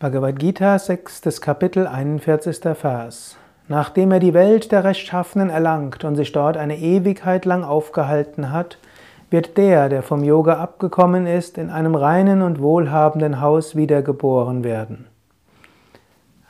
Bhagavad Gita, 6. Kapitel, 41. Vers. Nachdem er die Welt der Rechtschaffenen erlangt und sich dort eine Ewigkeit lang aufgehalten hat, wird der, der vom Yoga abgekommen ist, in einem reinen und wohlhabenden Haus wiedergeboren werden.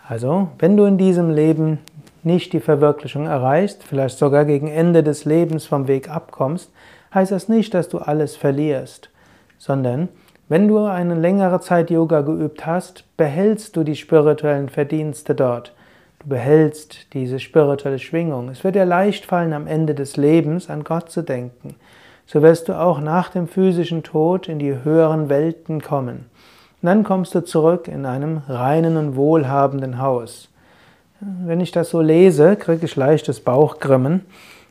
Also, wenn du in diesem Leben nicht die Verwirklichung erreichst, vielleicht sogar gegen Ende des Lebens vom Weg abkommst, heißt das nicht, dass du alles verlierst, sondern wenn du eine längere Zeit Yoga geübt hast, behältst du die spirituellen Verdienste dort. Du behältst diese spirituelle Schwingung. Es wird dir leicht fallen, am Ende des Lebens an Gott zu denken. So wirst du auch nach dem physischen Tod in die höheren Welten kommen. Und dann kommst du zurück in einem reinen und wohlhabenden Haus. Wenn ich das so lese, kriege ich leichtes Bauchgrimmen.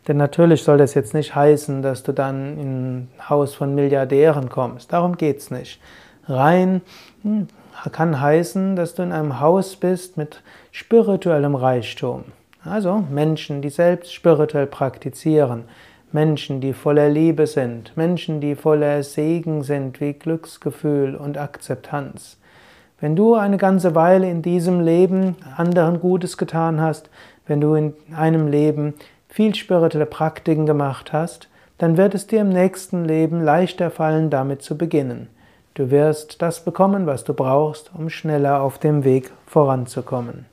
Denn natürlich soll das jetzt nicht heißen, dass du dann in ein Haus von Milliardären kommst. Darum geht es nicht. Rein hm, kann heißen, dass du in einem Haus bist mit spirituellem Reichtum. Also Menschen, die selbst spirituell praktizieren, Menschen, die voller Liebe sind, Menschen, die voller Segen sind, wie Glücksgefühl und Akzeptanz. Wenn du eine ganze Weile in diesem Leben anderen Gutes getan hast, wenn du in einem Leben viel spirituelle Praktiken gemacht hast, dann wird es dir im nächsten Leben leichter fallen, damit zu beginnen. Du wirst das bekommen, was du brauchst, um schneller auf dem Weg voranzukommen.